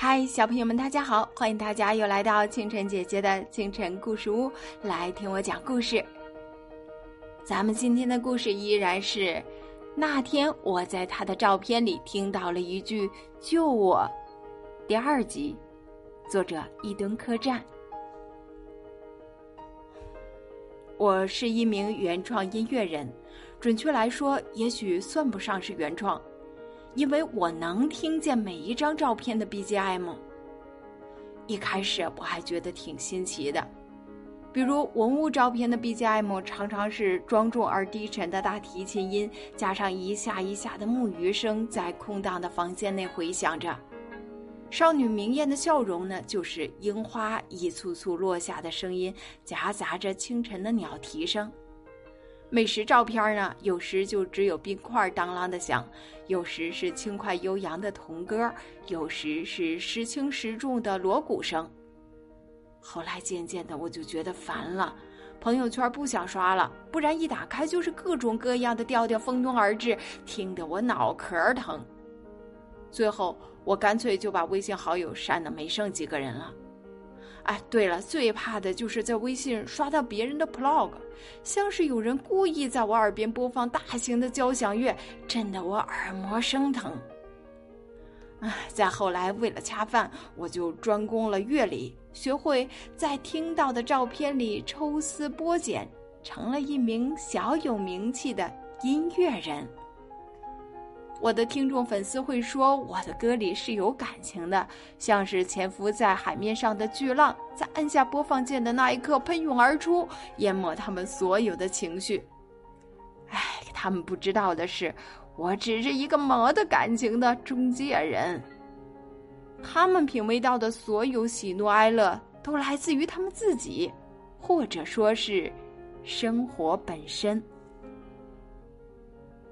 嗨，小朋友们，大家好！欢迎大家又来到清晨姐姐的清晨故事屋，来听我讲故事。咱们今天的故事依然是那天我在他的照片里听到了一句“救我”。第二集，作者一吨客栈。我是一名原创音乐人，准确来说，也许算不上是原创。因为我能听见每一张照片的 BGM。一开始我还觉得挺新奇的，比如文物照片的 BGM 常常是庄重而低沉的大提琴音，加上一下一下的木鱼声，在空荡的房间内回响着。少女明艳的笑容呢，就是樱花一簇簇落下的声音，夹杂着清晨的鸟啼声。美食照片呢，有时就只有冰块当啷的响，有时是轻快悠扬的童歌，有时是时轻时重的锣鼓声。后来渐渐的，我就觉得烦了，朋友圈不想刷了，不然一打开就是各种各样的调调蜂拥而至，听得我脑壳疼。最后，我干脆就把微信好友删的没剩几个人了。哎，对了，最怕的就是在微信刷到别人的 blog，像是有人故意在我耳边播放大型的交响乐，震得我耳膜生疼。哎，再后来为了恰饭，我就专攻了乐理，学会在听到的照片里抽丝剥茧，成了一名小有名气的音乐人。我的听众粉丝会说，我的歌里是有感情的，像是潜伏在海面上的巨浪，在按下播放键的那一刻喷涌而出，淹没他们所有的情绪。哎，他们不知道的是，我只是一个没得感情的中介人。他们品味到的所有喜怒哀乐，都来自于他们自己，或者说是生活本身。